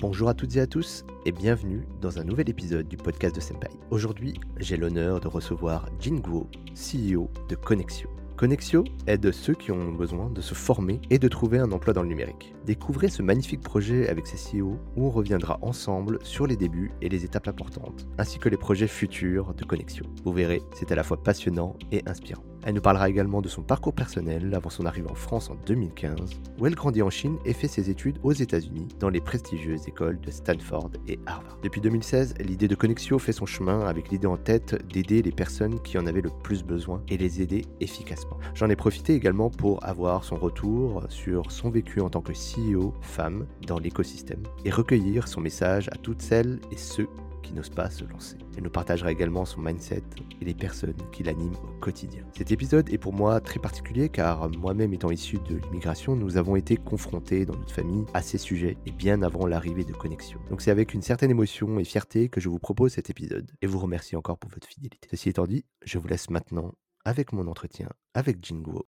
Bonjour à toutes et à tous et bienvenue dans un nouvel épisode du podcast de Senpai. Aujourd'hui, j'ai l'honneur de recevoir Jin Guo, CEO de Connexio. Connexio aide ceux qui ont besoin de se former et de trouver un emploi dans le numérique. Découvrez ce magnifique projet avec ses CEO où on reviendra ensemble sur les débuts et les étapes importantes, ainsi que les projets futurs de Connexio. Vous verrez, c'est à la fois passionnant et inspirant. Elle nous parlera également de son parcours personnel avant son arrivée en France en 2015, où elle grandit en Chine et fait ses études aux États-Unis dans les prestigieuses écoles de Stanford et Harvard. Depuis 2016, l'idée de Connexio fait son chemin avec l'idée en tête d'aider les personnes qui en avaient le plus besoin et les aider efficacement. J'en ai profité également pour avoir son retour sur son vécu en tant que CEO femme dans l'écosystème et recueillir son message à toutes celles et ceux qui n'ose pas se lancer. Elle nous partagera également son mindset et les personnes qui l'animent au quotidien. Cet épisode est pour moi très particulier car moi-même étant issu de l'immigration, nous avons été confrontés dans notre famille à ces sujets et bien avant l'arrivée de Connexion. Donc c'est avec une certaine émotion et fierté que je vous propose cet épisode et vous remercie encore pour votre fidélité. Ceci étant dit, je vous laisse maintenant avec mon entretien avec Jinguo.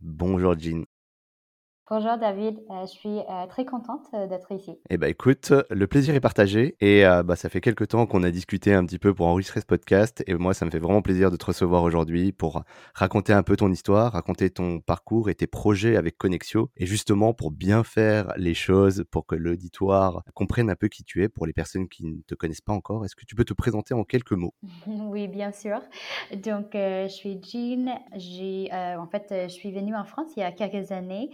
Bonjour Jin. Bonjour David, euh, je suis euh, très contente euh, d'être ici. Eh ben écoute, le plaisir est partagé et bah, ça fait quelques temps qu'on a discuté un petit peu pour enregistrer ce podcast et moi ça me fait vraiment plaisir de te recevoir aujourd'hui pour raconter un peu ton histoire, raconter ton parcours et tes projets avec Connexio et justement pour bien faire les choses pour que l'auditoire comprenne un peu qui tu es pour les personnes qui ne te connaissent pas encore. Est-ce que tu peux te présenter en quelques mots? Oui, bien sûr. Donc je suis Jean, j'ai en fait je suis venue en France il y a quelques années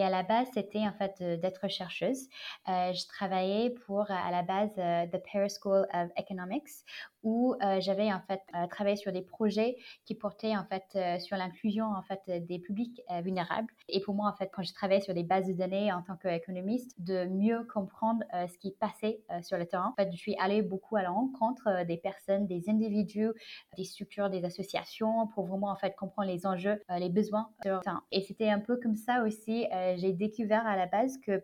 et à la base, c'était en fait d'être chercheuse. Euh, je travaillais pour, à la base, euh, The Paris School of Economics, où euh, j'avais en fait travaillé sur des projets qui portaient en fait sur l'inclusion en fait des publics vulnérables. Et pour moi, en fait, quand je travaillais sur des bases de données en tant qu'économiste, de mieux comprendre ce qui passait sur le terrain. En fait, je suis allée beaucoup à la rencontre des personnes, des individus, des structures, des associations, pour vraiment en fait comprendre les enjeux, les besoins. Et c'était un peu comme ça aussi euh, j'ai découvert à la base que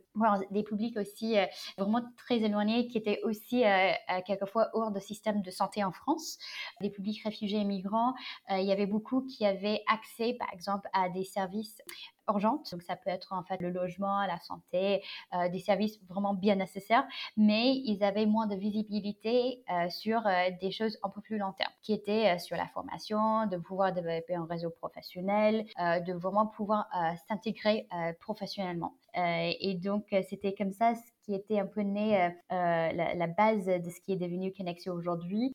des publics aussi euh, vraiment très éloignés qui étaient aussi euh, quelquefois hors de système de santé en France, des publics réfugiés et migrants, il y avait beaucoup qui avaient accès par exemple à des services urgentes. Donc, ça peut être en fait le logement, la santé, euh, des services vraiment bien nécessaires, mais ils avaient moins de visibilité euh, sur euh, des choses un peu plus long terme, qui étaient sur la formation, de pouvoir développer un réseau professionnel, de vraiment pouvoir s'intégrer professionnellement. et donc, c'était comme ça qui était un peu né la, base de ce qui est devenu Connexio aujourd'hui.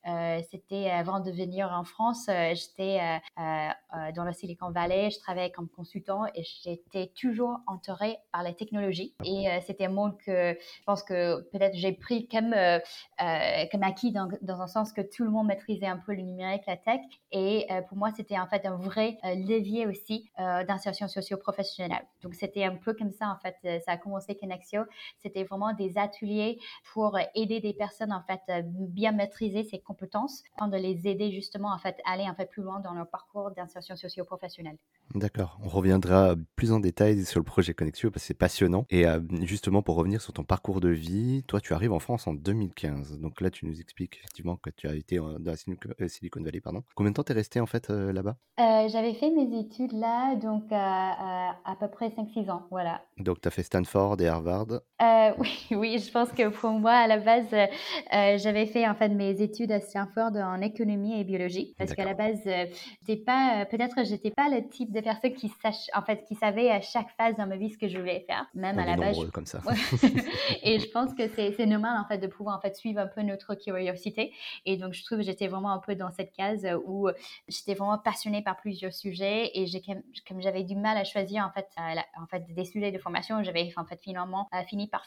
C'était avant de venir en France, j'étais dans le Silicon Valley, je travaillais comme consultant et j'étais toujours entourée par la technologie. Et c'était un monde que je pense que peut-être j'ai pris comme, comme acquis dans, dans, un sens que tout le monde maîtrisait un peu le numérique, la tech. Et pour moi, c'était en fait un vrai levier aussi d'insertion socio-professionnelle. Donc c'était un peu comme ça en fait, ça a commencé Connexio. C'était vraiment des ateliers pour aider des personnes en fait bien maîtriser ces compétences, de les aider justement en fait à aller un peu plus loin dans leur parcours d'insertion socio-professionnelle. D'accord, on reviendra plus en détail sur le projet Connexio parce que c'est passionnant. Et euh, justement pour revenir sur ton parcours de vie, toi tu arrives en France en 2015. Donc là tu nous expliques effectivement que tu as été dans la euh, Silicon Valley, pardon. Combien de temps t'es resté en fait euh, là-bas? J'avais fait mes études là donc à, à peu près 5-6 ans, voilà. Donc tu as fait Stanford et Harvard Oui, oui, je pense que pour moi, à la base, j'avais fait en fait mes études à Stanford en économie et biologie, parce qu'à la base, pas, peut-être, j'étais pas le type de personne qui sache, en fait, qui savait à chaque phase dans ma vie ce que je voulais faire, même à la base. comme ça. et je pense que c'est normal en fait de pouvoir en fait suivre un peu notre curiosité. Et donc, je trouve que j'étais vraiment un peu dans cette case où j'étais vraiment passionnée par plusieurs sujets et j'ai comme j'avais du mal à choisir en fait, en fait des sujets de formation, j'avais en fait finalement fini par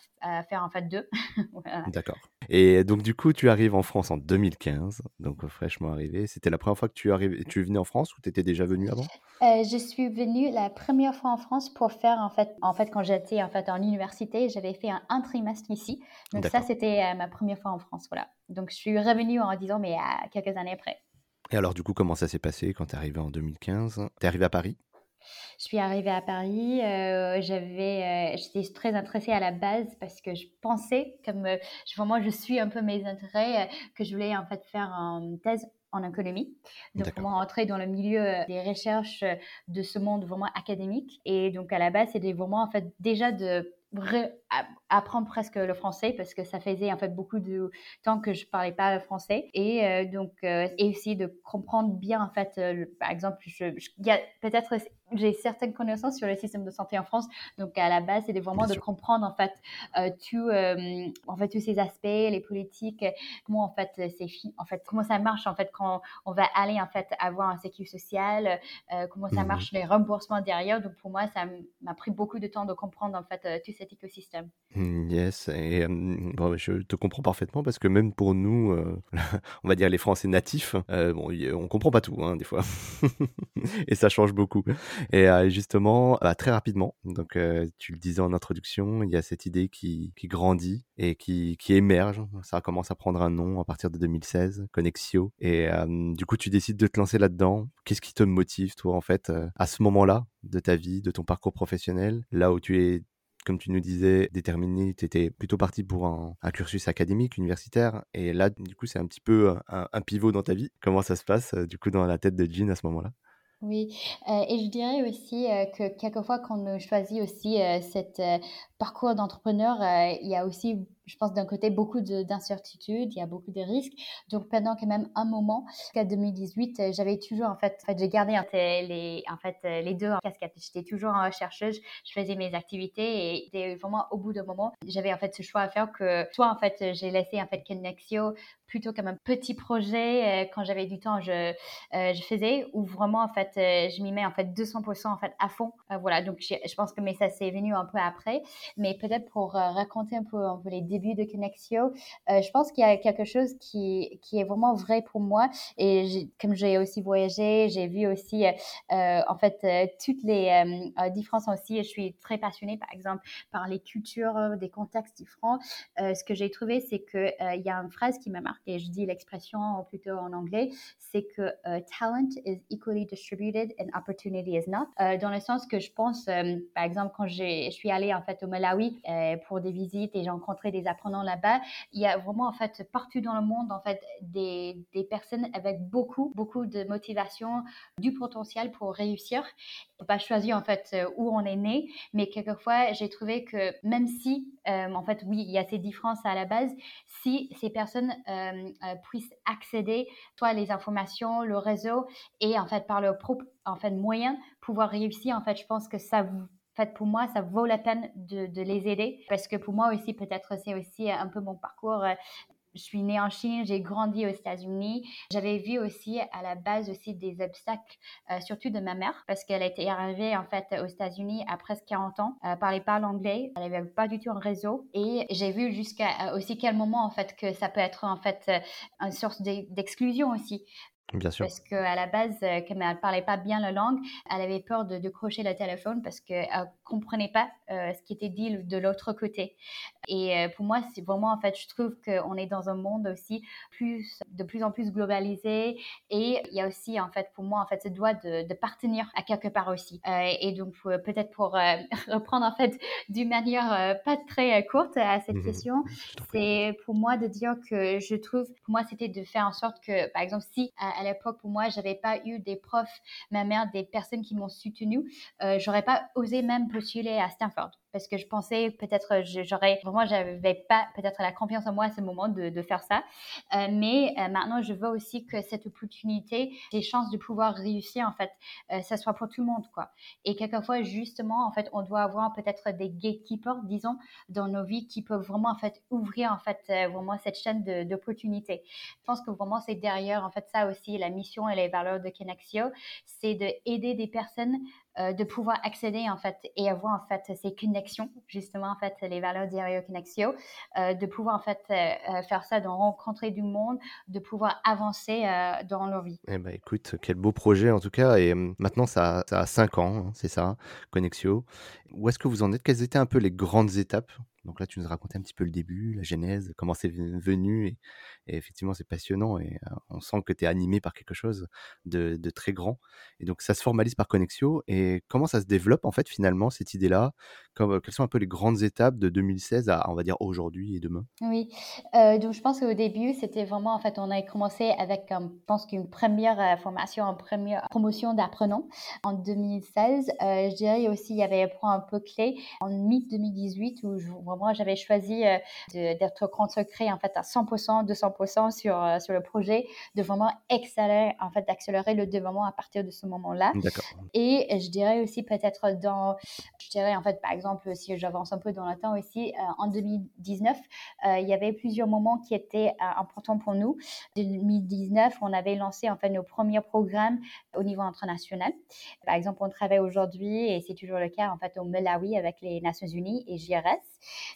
faire en fait deux. D'accord. Et donc du coup, tu arrives en France en 2015, donc euh, fraîchement arrivé. C'était la première fois que tu arrives, tu venais en France ou tu étais déjà venu avant? Euh, Je suis venue la première fois en France pour faire en fait, en fait quand j'étais en fait en université, j'avais fait un, trimestre ici. Donc ça, c'était euh, ma première fois en France, voilà. Donc je suis revenue en disant mais à quelques années après. Et alors du coup, comment ça s'est passé quand tu es arrivé en 2015 Tu es arrivé à Paris? Je suis arrivée à Paris, euh, j'avais, euh, j'étais très intéressée à la base parce que je pensais, comme euh, je, vraiment je suis un peu mes intérêts, que je voulais en fait faire une thèse en économie. Donc, vraiment entrer dans le milieu des recherches de ce monde vraiment académique. Et donc, à la base, c'était vraiment en fait déjà de apprendre presque le français parce que ça faisait en fait beaucoup de temps que je parlais pas français et euh, donc euh, et aussi de comprendre bien en fait euh, par exemple je, il y a peut-être j'ai certaines connaissances sur le système de santé en France. Donc à la base c'est vraiment de comprendre en fait tout en fait tous ces aspects les politiques comment en fait c'est en fait comment ça marche en fait quand on va aller en fait avoir un sécurité sociale comment ça mmh marche les remboursements derrière. Donc pour moi ça m'a pris beaucoup de temps de comprendre en fait tout cet écosystème. Mmh, yes et bon, je te comprends parfaitement parce que même pour nous, euh, on va dire les Français natifs, euh, bon, on comprend pas tout, hein, des fois. Et ça change beaucoup et euh, justement, bah, très rapidement, donc tu le disais en introduction, il y a cette idée qui grandit et qui qui émerge. Ça commence à prendre un nom à partir de 2016, Connexio et du coup, tu décides de te lancer là-dedans. Qu'est-ce qui te motive toi, en fait, à ce moment-là de ta vie, de ton parcours professionnel, là où tu es comme tu nous disais, déterminé, tu étais plutôt parti pour un, cursus académique, universitaire. Et là, du coup, c'est un petit peu un, pivot dans ta vie. Comment ça se passe, euh, du coup, dans la tête de Jean à ce moment-là? Oui, euh, et je dirais aussi euh, que quelquefois, quand on choisit aussi cet parcours d'entrepreneur, il y a aussi je pense d'un côté beaucoup d'incertitudes, il y a beaucoup de risques. Donc pendant quand même un moment, jusqu'à 2018, euh, j'avais toujours en fait, en fait j'ai gardé les, en fait euh, les deux en casquette. J'étais toujours en chercheuse, je faisais mes activités et vraiment au bout d'un moment, j'avais en fait ce choix à faire que soit en fait j'ai laissé en fait Connexio plutôt comme un petit projet euh, quand j'avais du temps je je faisais ou vraiment en fait je m'y mets en fait 200% en fait à fond voilà donc je pense que mais ça s'est venu un peu après mais peut-être pour raconter un peu un peu les début de Connexio, euh, je pense qu'il y a quelque chose qui, qui est vraiment vrai pour moi. Et comme j'ai aussi voyagé, j'ai vu aussi, euh, en fait, euh, toutes les différences aussi. Je suis très passionnée, par exemple, par les cultures, des contextes différents. ce que j'ai trouvé, c'est qu'il il y a une phrase qui m'a marqué. Je dis l'expression plutôt en anglais, c'est que talent is equally distributed and opportunity is not. dans le sens que je pense, par exemple, quand je suis allée en fait au Malawi pour des visites et j'ai rencontré des apprenants là-bas, il y a vraiment en fait partout dans le monde en fait des, des personnes avec beaucoup beaucoup de motivation, du potentiel pour réussir. On peut pas choisir en fait euh, où on est né, mais quelquefois j'ai trouvé que même si euh, en fait oui il y a ces différences à la base, si ces personnes euh, puissent accéder soit les informations, le réseau et en fait par leur propre en fait pouvoir réussir en fait je pense que ça vous fait, pour moi, ça vaut la peine de, les aider parce que pour moi aussi, peut-être c'est aussi un peu mon parcours. Euh, je suis née en Chine, j'ai grandi aux États-Unis. J'avais vu aussi à la base aussi des obstacles, euh, surtout de ma mère, parce qu'elle était arrivée en fait aux États-Unis à presque 40 ans, elle parlait pas l'anglais, elle n'avait pas du tout un réseau. Et j'ai vu jusqu'à euh, aussi quel moment en fait que ça peut être en fait une source d'exclusion aussi. Bien sûr. Parce qu'à la base, euh, comme elle ne parlait pas bien la langue, elle avait peur de, de crocher le téléphone parce qu'elle ne comprenait pas euh, ce qui était dit de l'autre côté. Et euh, pour moi, c'est vraiment, en fait, je trouve qu'on est dans un monde aussi plus, de plus en plus globalisé. Et il y a aussi, en fait, pour moi, en fait, ce doit de, de partenir à quelque part aussi. et donc, peut-être pour reprendre, en fait, d'une manière pas très courte à cette mmh question, c'est pour moi de dire que je trouve, pour moi, c'était de faire en sorte que, par exemple, si à l'époque, pour moi, j'avais pas eu des profs, ma mère, des personnes qui m'ont soutenu, euh, j'aurais pas osé même postuler à Stanford parce que je pensais peut-être euh, j'aurais vraiment j'avais pas peut-être la confiance en moi à ce moment de, faire ça. Euh, mais euh, maintenant je veux aussi que cette opportunité des chances de pouvoir réussir en fait ça soit pour tout le monde quoi. Et quelquefois justement en fait on doit avoir peut-être des gatekeepers disons dans nos vies qui peuvent vraiment en fait ouvrir en fait vraiment cette chaîne d'opportunités. Je pense que vraiment c'est derrière en fait ça aussi la mission et les valeurs de Kenexio c'est de aider des personnes euh, de pouvoir accéder en fait et avoir en fait ces connexions, justement en fait les valeurs d'Ario Connexio, euh, de pouvoir en fait euh, faire ça, de rencontrer du monde, de pouvoir avancer dans leur vie. Eh ben, écoute, quel beau projet en tout cas. Et maintenant, ça, ça a 5 ans, hein, c'est ça, Connexio. Où est-ce que vous en êtes? Quelles étaient un peu les grandes étapes donc là, tu nous raconté un petit peu le début, la genèse, comment c'est venu. Et, effectivement, c'est passionnant et on sent que tu es animé par quelque chose de, très grand. Et donc, ça se formalise par Connexio. Et comment ça se développe, en fait, finalement, cette idée-là comme, quelles sont un peu les grandes étapes de 2016 à, on va dire, aujourd'hui et demain? Oui, donc je pense qu'au début, c'était vraiment, en fait, on a commencé avec, je pense qu'une première formation, une première promotion d'apprenants en 2016. je dirais aussi, il y avait un point un peu clé en mi-2018 où vraiment j'avais choisi d'être consacré en fait à 100%, 200% sur, sur le projet, de vraiment accélérer, en fait, d'accélérer le développement à partir de ce moment-là. Et je dirais aussi peut-être dans, je dirais en fait, par exemple, si j'avance un peu dans le temps aussi, euh, en 2019, euh, il y avait plusieurs moments qui étaient euh, importants pour nous. En 2019, on avait lancé en fait nos premiers programmes au niveau international. Par exemple, on travaille aujourd'hui, et c'est toujours le cas en fait au Malawi avec les Nations Unies et JRS.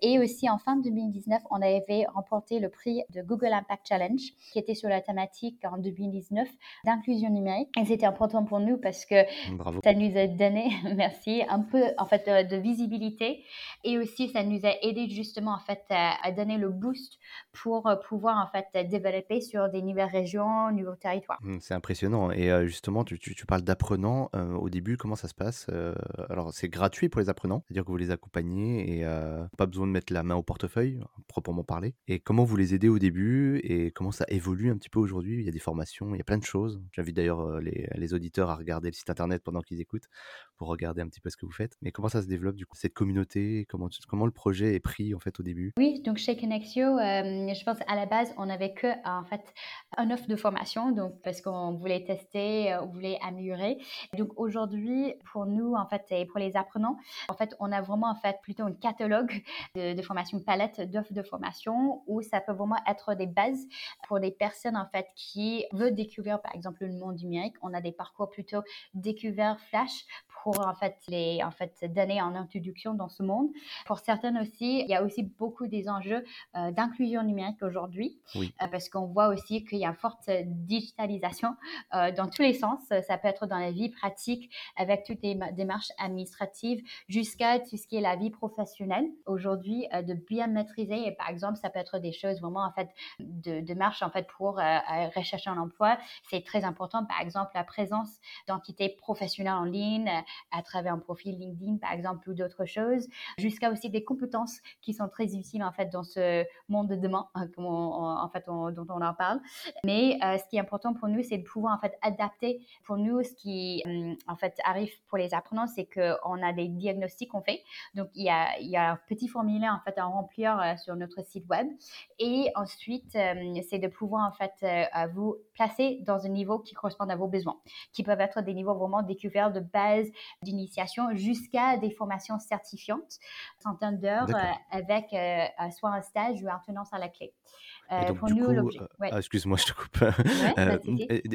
Et aussi en fin 2019, on avait remporté le prix de Google Impact Challenge qui était sur la thématique en 2019 d'inclusion numérique. Et c'était important pour nous parce que ça nous a donné, merci, un peu en fait de, visibilité et aussi ça nous a aidé justement en fait à, donner le boost pour euh, pouvoir en fait développer sur des nouvelles régions, nouveaux territoires. Mmh, c'est impressionnant. Et euh, justement, tu, parles d'apprenants. Euh, au début, comment ça se passe Alors, c'est gratuit pour les apprenants, c'est-à-dire que vous les accompagnez et pas besoin de mettre la main au portefeuille, proprement parler. Et comment vous les aidez au début et comment ça évolue un petit peu aujourd'hui? Il y a des formations, il y a plein de choses. J'invite d'ailleurs les auditeurs à regarder le site internet pendant qu'ils écoutent pour regarder un petit peu ce que vous faites. Mais comment ça se développe du coup cette communauté? Comment comment le projet est pris en fait au début? Oui, donc chez Connexio, euh, je pense à la base on avait que en fait un offre de formation, donc parce qu'on voulait tester, euh, on voulait améliorer. Donc aujourd'hui pour nous en fait et pour les apprenants, en fait on a vraiment en fait plutôt un catalogue de, de formation palette d'offres de formation où ça peut vraiment être des bases pour des personnes en fait qui veulent découvrir par exemple le monde numérique. On a des parcours plutôt découverts flash pour en fait les en fait donner en introduction dans ce monde. Pour certaines aussi, il y a aussi beaucoup des enjeux euh, d'inclusion numérique aujourd'hui, euh, parce qu'on voit aussi qu'il y a une forte digitalisation euh, dans tous les sens. Ça peut être dans la vie pratique avec toutes les démarches administratives jusqu'à tout ce qui est la vie professionnelle. Aujourd'hui, de bien maîtriser, et par exemple, ça peut être des choses vraiment en fait de démarches en fait pour rechercher un emploi. C'est très important, par exemple, la présence d'entités professionnelles en ligne, à travers un profil LinkedIn, par exemple, ou d'autres choses, jusqu'à aussi des compétences qui sont très utiles, en fait, dans ce monde de demain, hein, en fait, dont on en parle. Mais euh, ce qui est important pour nous, c'est de pouvoir, en fait, adapter. Pour nous, ce qui, hum, en fait, arrive pour les apprenants, c'est qu'on a des diagnostics qu'on fait. Donc, il y, a, il y a un petit formulaire, en fait, à remplir euh, sur notre site web. Et ensuite, hum, c'est de pouvoir, en fait, euh, vous placer dans un niveau qui correspond à vos besoins, qui peuvent être des niveaux vraiment découverts de base, d'initiation jusqu'à des formations certifiantes, centaines d'heures euh, avec euh, soit un stage ou un tenance à la clé. Euh, pour nous, euh, ah, excuse-moi, je te coupe. Euh,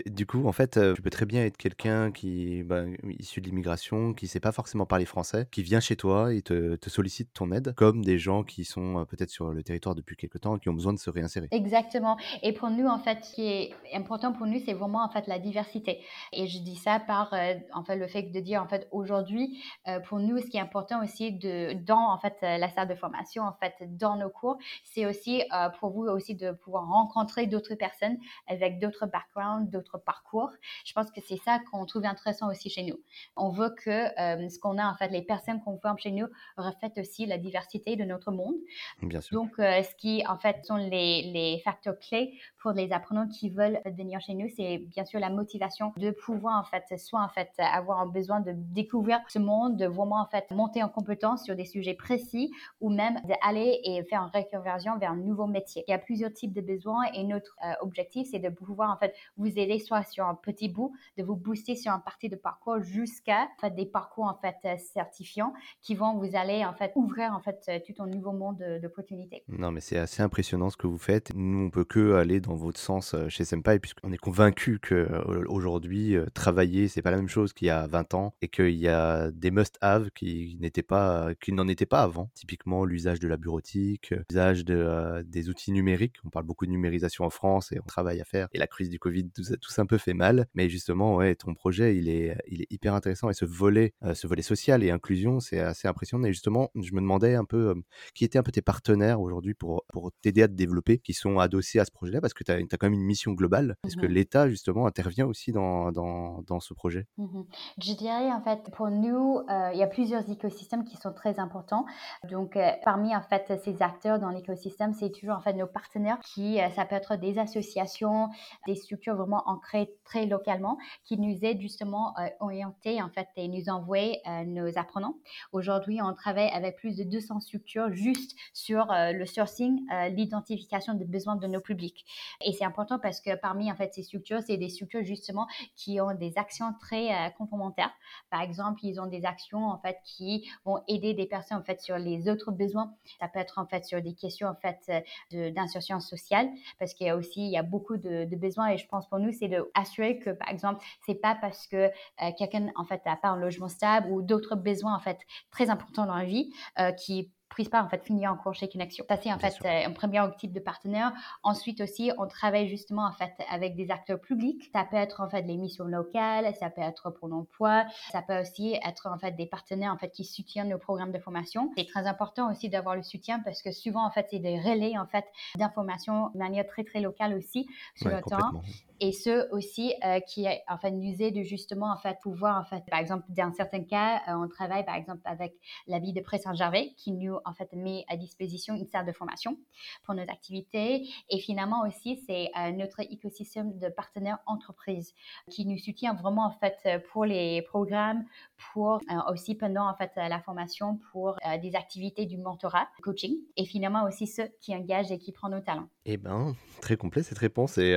du coup, en fait, tu peux très bien être quelqu'un qui bah, issu de l'immigration, qui sait pas forcément parler français, qui vient chez toi et te, te sollicite ton aide, comme des gens qui sont peut-être sur le territoire depuis quelque temps et qui ont besoin de se réinsérer. Exactement. Et pour nous, en fait, ce qui est important pour nous, c'est vraiment en fait la diversité. Et je dis ça par en fait le fait de dire en fait aujourd'hui, pour nous, ce qui est important aussi de dans en fait la salle de formation, en fait dans nos cours, c'est aussi pour vous aussi de de pouvoir rencontrer d'autres personnes avec d'autres backgrounds, d'autres parcours. Je pense que c'est ça qu'on trouve intéressant aussi chez nous. On veut que euh, ce qu'on a, en fait, les personnes qu'on forme chez nous reflètent aussi la diversité de notre monde. Bien sûr. Donc, euh, ce qui, en fait, sont les, les facteurs clés pour les apprenants qui veulent venir chez nous, c'est bien sûr la motivation de pouvoir, en fait, soit, en fait, avoir un besoin de découvrir ce monde, de vraiment, en fait, monter en compétence sur des sujets précis ou même d'aller et faire une reconversion vers un nouveau métier. Il y a plusieurs type de besoins et notre euh, objectif, c'est de pouvoir en fait vous aider soit sur un petit bout, de vous booster sur un partie de parcours jusqu'à en fait, des parcours en fait certifiants qui vont vous aller en fait ouvrir en fait tout un nouveau monde d'opportunités. Non, mais c'est assez impressionnant ce que vous faites. Nous, on peut que aller dans votre sens chez Senpai puisqu'on est convaincu que aujourd'hui travailler c'est pas la même chose qu'il y a 20 ans et qu'il y a des must-have qui n'étaient pas, qui n'en étaient pas avant. Typiquement l'usage de la bureautique, l'usage de, des outils numériques on parle beaucoup de numérisation en France et on travaille à faire. Et la crise du Covid, tout ça, tout ça un peu fait mal. Mais justement, ouais, ton projet, il est, il est hyper intéressant. Et ce volet, euh, ce volet social et inclusion, c'est assez impressionnant. Et justement, je me demandais un peu euh, qui étaient un peu tes partenaires aujourd'hui pour, pour t'aider à te développer, qui sont adossés à ce projet-là, parce que tu as, as, quand même une mission globale. Est-ce que mmh l'État, justement, intervient aussi dans, dans, dans ce projet? Mmh Je dirais, en fait, pour nous, euh, il y a plusieurs écosystèmes qui sont très importants. Donc, parmi en fait ces acteurs dans l'écosystème, c'est toujours en fait nos partenaires qui, ça peut être des associations, des structures vraiment ancrées très localement, qui nous aident justement à orienter en fait et nous envoyer nos apprenants. Aujourd'hui, on travaille avec plus de 200 structures juste sur le sourcing, l'identification des besoins de nos publics. Et c'est important parce que parmi en fait ces structures, c'est des structures justement qui ont des actions très euh, complémentaires. Par exemple, ils ont des actions en fait qui vont aider des personnes en fait sur les autres besoins. Ça peut être en fait sur des questions en fait euh, d'insertion sociale parce qu'il y a aussi il y a beaucoup de, besoins et je pense pour nous c'est de assurer que par exemple c'est pas parce que euh, quelqu'un en fait n'a pas un logement stable ou d'autres besoins en fait très importants dans la vie qui prise pas en fait finir en cours chez Connexion. Ça c'est en fait euh, un premier type de partenaire. Ensuite aussi, on travaille justement en fait avec des acteurs publics. Ça peut être en fait les missions locales, ça peut être pour l'emploi, ça peut aussi être en fait des partenaires en fait qui soutiennent nos programmes de formation. C'est très important aussi d'avoir le soutien parce que souvent en fait c'est des relais en fait d'informations de manière très très locale aussi sur le temps et ceux aussi euh, qui en fait nous aident justement en fait pouvoir en fait par exemple dans certains cas euh, on travaille par exemple avec la vie de Presse Saint-Gervais qui nous en fait met à disposition une salle de formation pour nos activités et finalement aussi c'est euh, notre écosystème de partenaires entreprises qui nous soutient vraiment en fait pour les programmes pour aussi pendant en fait la formation pour des activités du mentorat coaching et finalement aussi ceux qui engagent et qui prennent nos talents. Eh ben très complet cette réponse et,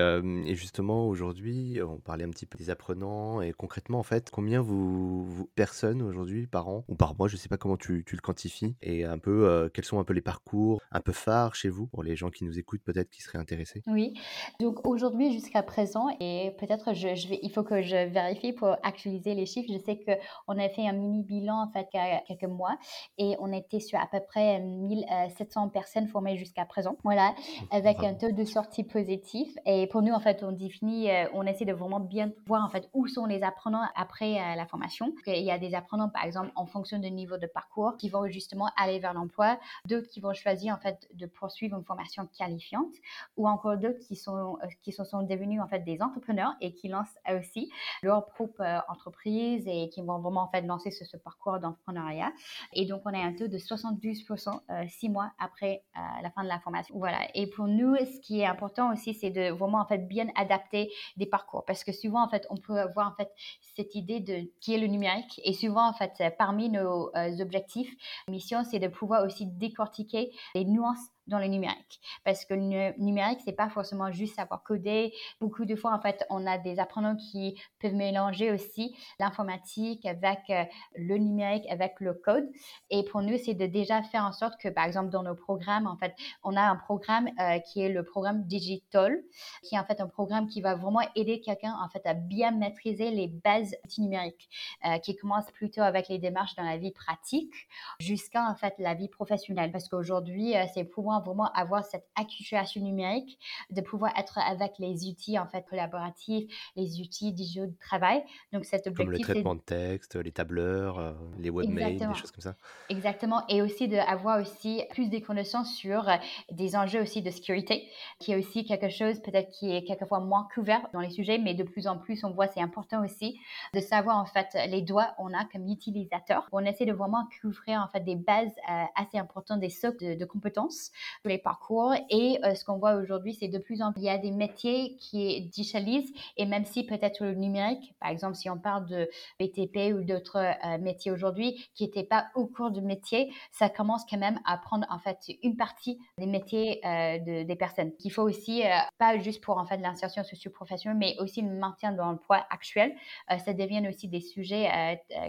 et justement aujourd'hui, on parlait un petit peu des apprenants et concrètement, en fait, combien vous, vous personnes aujourd'hui par an ou par mois, je ne sais pas comment tu, le quantifies, et un peu euh, quels sont un peu les parcours un peu phares chez vous pour les gens qui nous écoutent peut-être qui seraient intéressés? Oui, donc aujourd'hui jusqu'à présent et peut-être je, je, vais, il faut que je vérifie pour actualiser les chiffres. Je sais que on a fait un mini bilan en fait il y a quelques mois et on était sur à peu près 1700 personnes formées jusqu'à présent. Voilà, avec un taux de sortie positif et pour nous en fait on dit euh, on essaie de vraiment bien voir en fait où sont les apprenants après euh, la formation. Il y a des apprenants par exemple en fonction du niveau de parcours qui vont justement aller vers l'emploi, d'autres qui vont choisir en fait de poursuivre une formation qualifiante ou encore d'autres qui sont euh, qui sont devenus en fait des entrepreneurs et qui lancent aussi leur propre entreprise et qui vont vraiment en fait lancer ce, parcours d'entrepreneuriat. Et donc on a un taux de 72% six mois après la fin de la formation. Voilà. Et pour nous, ce qui est important aussi, c'est de vraiment en fait bien adapter des parcours. Parce que souvent en fait on peut avoir en fait cette idée de qui est le numérique. Et souvent en fait parmi nos euh, objectifs mission c'est de pouvoir aussi décortiquer les nuances dans le numérique. Parce que le numérique, c'est pas forcément juste savoir coder. Beaucoup de fois, en fait, on a des apprenants qui peuvent mélanger aussi l'informatique avec euh, le numérique, avec le code. Et pour nous, c'est de déjà faire en sorte que, par exemple, dans nos programmes, en fait, on a un programme euh, qui est le programme Digital, qui est en fait un programme qui va vraiment aider quelqu'un, en fait, à bien maîtriser les bases numériques, euh, qui commence plutôt avec les démarches dans la vie pratique jusqu'à, en fait, la vie professionnelle. Parce qu'aujourd'hui, c'est pouvoir vraiment avoir cette acculturation numérique, de pouvoir être avec les outils en fait collaboratifs, les outils digitaux de travail. Donc cet objectif, comme le traitement de texte, les tableurs, euh, les webmails, des choses comme ça. Exactement, et aussi d'avoir aussi plus des connaissances sur euh, des enjeux aussi de sécurité, qui est aussi quelque chose peut-être qui est quelquefois moins couvert dans les sujets, mais de plus en plus on voit c'est important aussi de savoir en fait les droits on a comme utilisateur. On essaie de vraiment couvrir en fait des bases euh, assez importantes, des socles de, de compétences les parcours. Et euh, ce qu'on voit aujourd'hui, c'est de plus en plus, il y a des métiers qui digitalisent. Et même si peut-être le numérique, par exemple, si on parle de BTP ou d'autres euh, métiers aujourd'hui qui n'étaient pas au cours du métier, ça commence quand même à prendre en fait une partie des métiers euh, de, des personnes. Qu'il faut aussi, pas juste pour en fait l'insertion socio-professionnelle, mais aussi le maintien de l'emploi actuel. ça devient aussi des sujets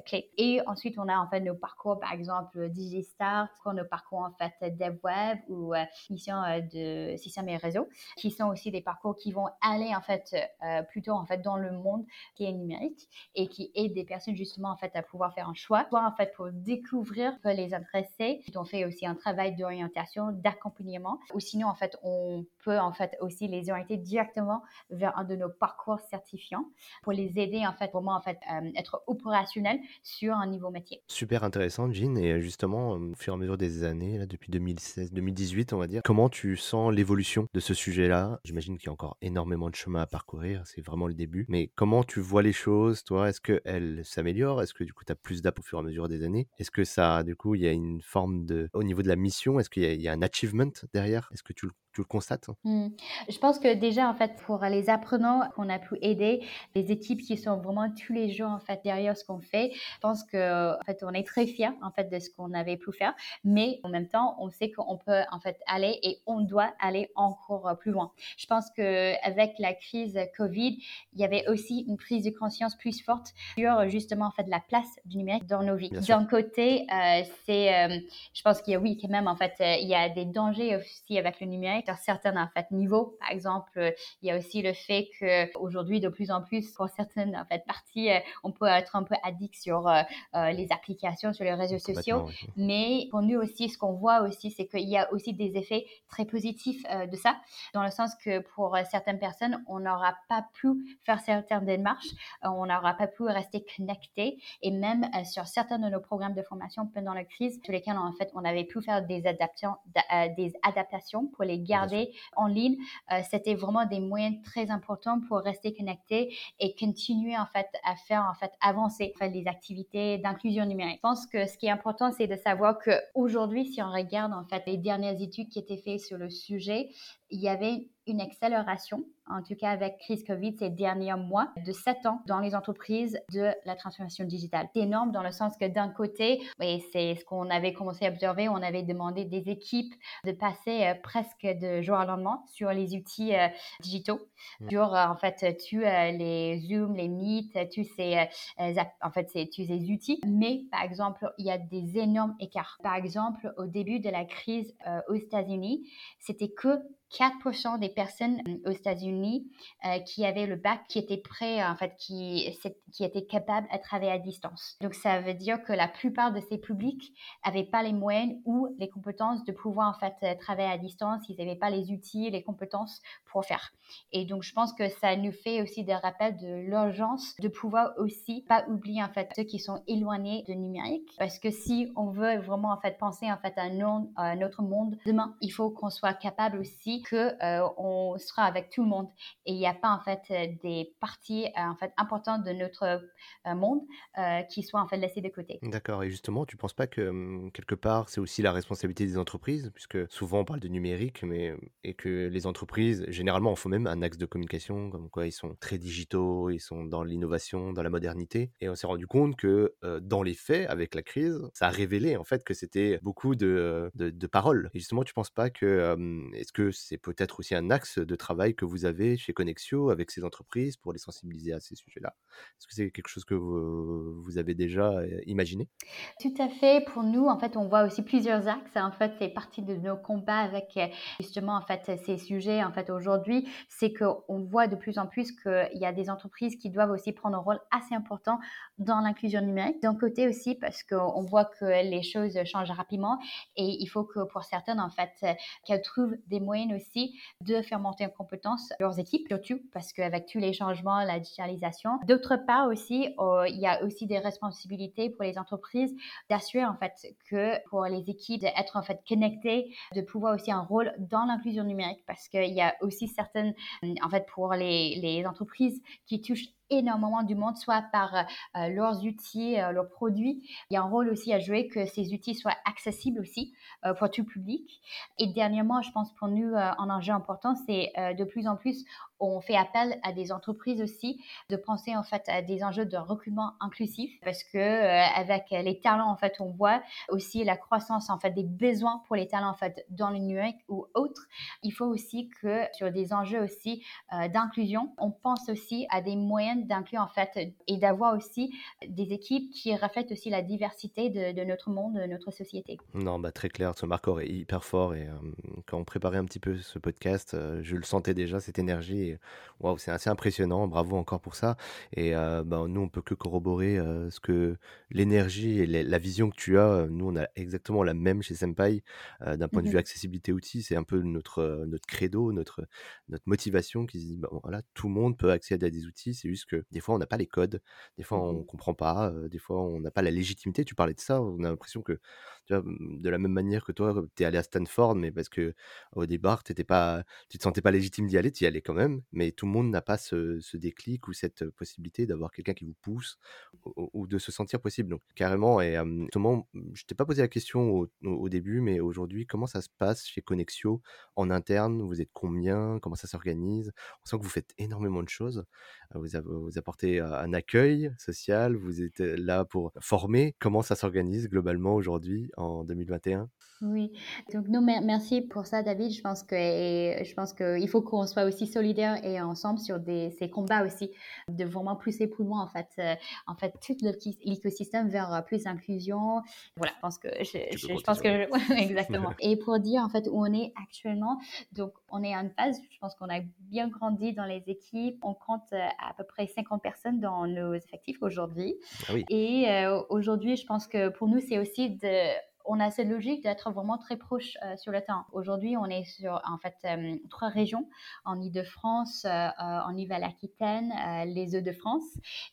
clés. Et ensuite, on a en fait nos parcours, par exemple, DigiStar, nos parcours en fait DevWeb ou euh, mission euh, de système et réseau, qui sont aussi des parcours qui vont aller en fait euh, plutôt en fait dans le monde qui est numérique et qui aident des personnes justement en fait à pouvoir faire un choix, soit en fait pour découvrir, pour les intéresser. On fait aussi un travail d'orientation, d'accompagnement, ou sinon en fait on peut en fait aussi les orienter directement vers un de nos parcours certifiants pour les aider en fait vraiment en fait être opérationnels sur un niveau métier. Super intéressant, Jean. Et justement, au fur et à mesure des années, là, depuis 2016, 2018 2018, on va dire. Comment tu sens l'évolution de ce sujet-là? J'imagine qu'il y a encore énormément de chemin à parcourir, c'est vraiment le début. Mais comment tu vois les choses, toi? Est-ce qu'elles s'améliorent? Est-ce que du coup, tu as plus d'app au fur et à mesure des années? Est-ce que ça, du coup, il y a une forme de... Au niveau de la mission, est-ce qu'il y, y, a un achievement derrière? Est-ce que tu le tu le constates mmh. Je pense que déjà, en fait, pour les apprenants qu'on a pu aider, les équipes qui sont vraiment tous les jours, en fait, derrière ce qu'on fait, je pense que, en fait, on est très fiers, en fait, de ce qu'on avait pu faire. Mais en même temps, on sait qu'on peut, en fait, aller et on doit aller encore plus loin. Je pense qu'avec la crise Covid, il y avait aussi une prise de conscience plus forte sur, justement, en fait, la place du numérique dans nos vies. D'un côté, euh, c'est, euh, je pense qu'il y a, oui, quand même, en fait, euh, il y a des dangers aussi avec le numérique certains en fait niveaux. Par exemple, il y a aussi le fait que aujourd'hui de plus en plus pour certaines en fait parties, euh, on peut être un peu addict sur euh, euh, les applications, sur les réseaux sociaux. Mais pour nous aussi, ce qu'on voit aussi, c'est qu'il y a aussi des effets très positifs de ça, dans le sens que pour certaines personnes, on n'aura pas pu faire certaines démarches, on n'aura pas pu rester connecté, et même sur certains de nos programmes de formation pendant la crise, sur lesquels en fait on avait pu faire des adaptations, des adaptations pour les garder en ligne, euh, c'était vraiment des moyens très importants pour rester connecté et continuer en fait à faire en fait avancer les activités d'inclusion numérique. Je pense que ce qui est important, c'est de savoir que aujourd'hui, si on regarde en fait les dernières études qui étaient faites sur le sujet, il y avait une accélération, en tout cas avec crise Covid ces derniers mois, de 7 ans dans les entreprises de la transformation digitale. C'est énorme dans le sens que d'un côté, et c'est ce qu'on avait commencé à observer, on avait demandé des équipes de passer euh, presque de jour au lendemain sur les outils euh, digitaux, sur euh, en fait tu les Zoom, les Meet, tous ces, en fait, tous ces outils. Mais par exemple, il y a des énormes écarts. Par exemple, au début de la crise aux États-Unis, c'était que 4% des personnes euh, aux États-Unis euh, qui avaient le bac, qui étaient prêts, en fait, qui, étaient capables à travailler à distance. Donc, ça veut dire que la plupart de ces publics n'avaient pas les moyens ou les compétences de pouvoir, en fait, euh, travailler à distance. Ils n'avaient pas les outils, les compétences pour faire. Et donc, je pense que ça nous fait aussi des rappels de l'urgence de pouvoir aussi pas oublier, en fait, ceux qui sont éloignés de numérique. Parce que si on veut vraiment, en fait, penser, en fait, à un, à un autre monde demain, il faut qu'on soit capable aussi que euh, on sera avec tout le monde et il n'y a pas en fait euh, des parties euh, en fait importantes de notre monde qui soient en fait laissées de côté. D'accord. Et justement, tu ne penses pas que hum, quelque part c'est aussi la responsabilité des entreprises, puisque souvent on parle de numérique, mais et que les entreprises généralement en font même un axe de communication, comme quoi ils sont très digitaux, ils sont dans l'innovation, dans la modernité, et on s'est rendu compte que dans les faits, avec la crise, ça a révélé en fait que c'était beaucoup de, de, paroles. Et justement, tu ne penses pas que hum, est-ce que c'est peut-être aussi un axe de travail que vous avez chez Connexio avec ces entreprises pour les sensibiliser à ces sujets-là. Est-ce que c'est quelque chose que vous, avez déjà imaginé? Tout à fait. Pour nous, en fait, on voit aussi plusieurs axes. En fait, c'est partie de nos combats avec justement en fait ces sujets. En fait, aujourd'hui, c'est qu'on voit de plus en plus qu'il y a des entreprises qui doivent aussi prendre un rôle assez important dans l'inclusion numérique. D'un côté aussi, parce qu'on voit que les choses changent rapidement et il faut que pour certaines, en fait, qu'elles trouvent des moyens de faire monter en compétence leurs équipes, surtout parce qu'avec tous les changements, la digitalisation. D'autre part aussi, euh, il y a aussi des responsabilités pour les entreprises d'assurer en fait que pour les équipes d'être en fait connectées, de pouvoir aussi un rôle dans l'inclusion numérique parce qu'il y a aussi certaines, en fait, pour les, les entreprises qui touchent énormément du monde, soit par euh, leurs outils, euh, leurs produits. Il y a un rôle aussi à jouer que ces outils soient accessibles aussi euh, pour tout public. Et dernièrement, je pense pour nous, un enjeu important, c'est de plus en plus, on fait appel à des entreprises aussi de penser en fait à des enjeux de recrutement inclusif parce que avec les talents en fait on voit aussi la croissance en fait des besoins pour les talents en fait dans le numérique ou autres il faut aussi que sur des enjeux aussi d'inclusion on pense aussi à des moyens d'inclure en fait et d'avoir aussi des équipes qui reflètent aussi la diversité de, notre monde, de notre société. Non, bah très clair, ce marqueur est hyper fort et euh, quand on préparait un petit peu ce podcast, euh, je le sentais déjà cette énergie. Waouh, c'est assez impressionnant. Bravo encore pour ça. Et euh, bah, nous, on peut que corroborer ce que l'énergie et la vision que tu as. Nous, on a exactement la même chez Senpai d'un point de vue mmh accessibilité outils. C'est un peu notre notre credo, notre notre motivation qui se dit bah, voilà, tout le monde peut accéder à des outils. C'est juste que des fois, on n'a pas les codes, des fois, on Mmh comprend pas, des fois, on n'a pas la légitimité. Tu parlais de ça, on a l'impression que, mmh, de la même manière que toi, tu es allé à Stanford, mais parce que au départ, t'étais pas, tu te sentais pas légitime d'y aller, tu y allais quand même, mais tout le monde n'a pas ce, ce déclic ou cette possibilité d'avoir quelqu'un qui vous pousse ou, de se sentir possible. Donc, carrément, et justement, je t'ai pas posé la question au, au début, mais aujourd'hui, comment ça se passe chez Connexio en interne? Vous êtes combien? Comment ça s'organise? On sent que vous faites énormément de choses. Vous, vous apportez un accueil social, vous êtes là pour former. Comment ça s'organise globalement aujourd'hui en 2021 oui, donc non, merci pour ça, David. Je pense que je pense qu'il faut qu'on soit aussi solidaires et ensemble sur des, ces combats aussi, de vraiment pousser plus loin en fait, euh, en fait tout l'écosystème vers plus d'inclusion. Voilà, je pense que je, je, pense que exactement. et pour dire en fait où on est actuellement, donc on est en phase. Je pense qu'on a bien grandi dans les équipes. On compte euh, à peu près 50 personnes dans nos effectifs aujourd'hui. Ah oui. Et euh, aujourd'hui, je pense que pour nous, c'est aussi de on a cette logique d'être vraiment très proche euh, sur le temps. Aujourd'hui, on est sur en fait euh, trois régions en Île-de-France, euh, en Nouvelle-Aquitaine, les Hauts-de-France,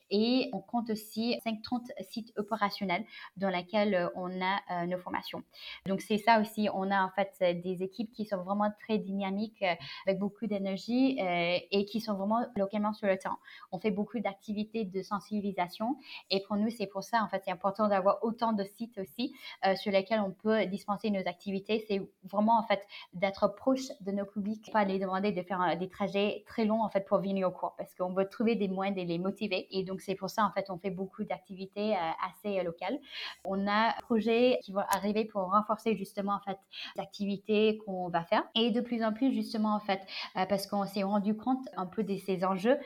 et on compte aussi 530 sites opérationnels dans lesquels on a nos formations. Donc c'est ça aussi, on a en fait des équipes qui sont vraiment très dynamiques, avec beaucoup d'énergie et qui sont vraiment localement sur le temps. On fait beaucoup d'activités de sensibilisation et pour nous c'est pour ça en fait c'est important d'avoir autant de sites aussi sur lesquels on peut dispenser nos activités, c'est vraiment en fait d'être proche de nos publics, pas les demander de faire euh, des trajets très longs en fait pour venir au cours, parce qu'on veut trouver des moyens de les motiver. Et donc c'est pour ça en fait on fait beaucoup d'activités euh, assez euh, locales. On a un projet qui va arriver pour renforcer justement en fait l'activité qu'on va faire et de plus en plus justement en fait parce qu'on s'est rendu compte un peu de ces enjeux,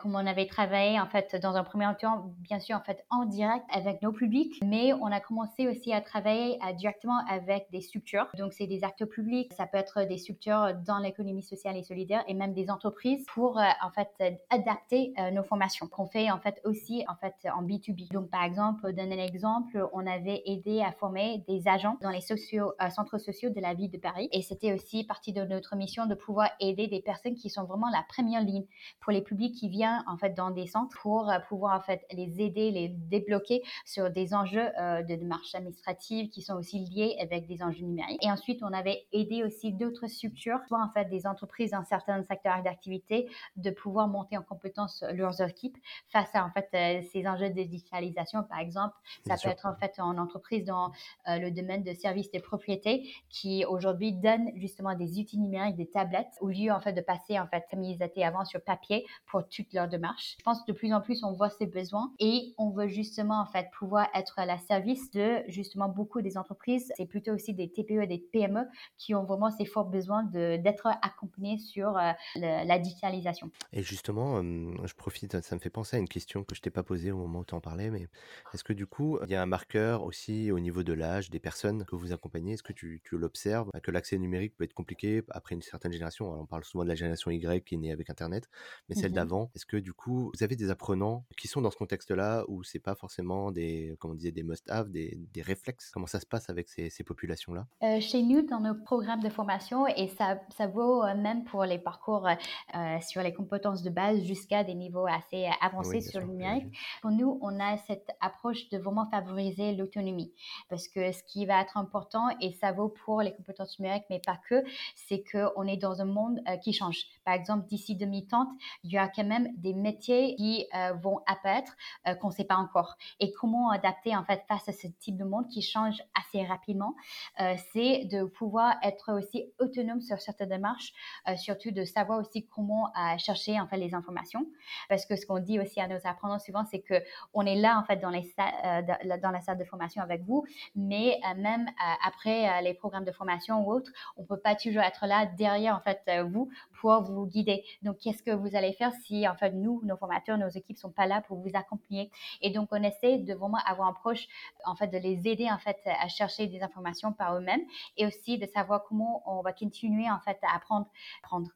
comme on avait travaillé en fait dans un premier temps bien sûr en fait en direct avec nos publics, mais on a commencé aussi à travailler directement avec des structures. Donc, c'est des acteurs publics, ça peut être des structures dans l'économie sociale et solidaire et même des entreprises pour, euh, en fait, adapter euh, nos formations qu'on fait, en fait, aussi, en fait, en B2B. Donc, par exemple, donner un exemple, on avait aidé à former des agents dans les euh, centres sociaux de la ville de Paris. Et c'était aussi partie de notre mission de pouvoir aider des personnes qui sont vraiment la première ligne pour les publics qui viennent, en fait, dans des centres pour pouvoir, en fait, les aider, les débloquer sur des enjeux de démarches administratives qui sont aussi liés avec des enjeux numériques. Et ensuite, on avait aidé aussi d'autres structures, soit en fait des entreprises dans certains secteurs d'activité, de pouvoir monter en compétence leurs équipes face à en fait euh, ces enjeux de digitalisation, par exemple. Ça peut être en fait en entreprise dans euh, le domaine de services de propriété qui aujourd'hui donne justement des outils numériques, des tablettes, au lieu en fait de passer en fait comme ils étaient avant sur papier pour toutes leurs démarches. Je pense que de plus en plus on voit ces besoins et on veut justement en fait pouvoir être à la service de justement beaucoup des entreprises c'est plutôt aussi des TPE et des PME qui ont vraiment ces forts besoins d'être accompagnés sur euh, la digitalisation. Et justement, je profite, ça me fait penser à une question que je t'ai pas posée au moment où tu en parlais, mais est-ce que du coup, il y a un marqueur aussi au niveau de l'âge des personnes que vous accompagnez? Est-ce que tu, tu l'observes? Que l'accès numérique peut être compliqué après une certaine génération. On parle souvent de la génération Y qui est née avec Internet, mais celle mmh d'avant, est-ce que du coup, vous avez des apprenants qui sont dans ce contexte-là où c'est pas forcément des, comme on disait, des must-have, des, des réflexes? Comment ça se passe avec ces, populations-là? Euh, Chez nous, dans nos programmes de formation, et ça, ça vaut euh, même pour les parcours euh, sur les compétences de base jusqu'à des niveaux assez avancés sur le numérique, pour nous, on a cette approche de vraiment favoriser l'autonomie. Parce que ce qui va être important, et ça vaut pour les compétences numériques, mais pas que, c'est qu'on est dans un monde qui change. Par exemple, d'ici 2030, il y a quand même des métiers qui vont apparaître qu'on ne sait pas encore. Et comment adapter en fait face à ce type de monde qui change assez rapidement, euh, c'est de pouvoir être aussi autonome sur certaines démarches, euh, surtout de savoir aussi comment euh, chercher en les informations. Parce que ce qu'on dit aussi à nos apprenants souvent, c'est que on est là en fait dans la salle de formation avec vous, mais même après les programmes de formation ou autres, on peut pas toujours être là derrière en fait vous pour vous guider. Donc qu'est-ce que vous allez faire si en fait nous, nos formateurs, nos équipes sont pas là pour vous accompagner? Et donc on essaie de vraiment avoir un proche en fait de les aider en fait à chercher des informations par eux-mêmes et aussi de savoir comment on va continuer en fait à apprendre. apprendre.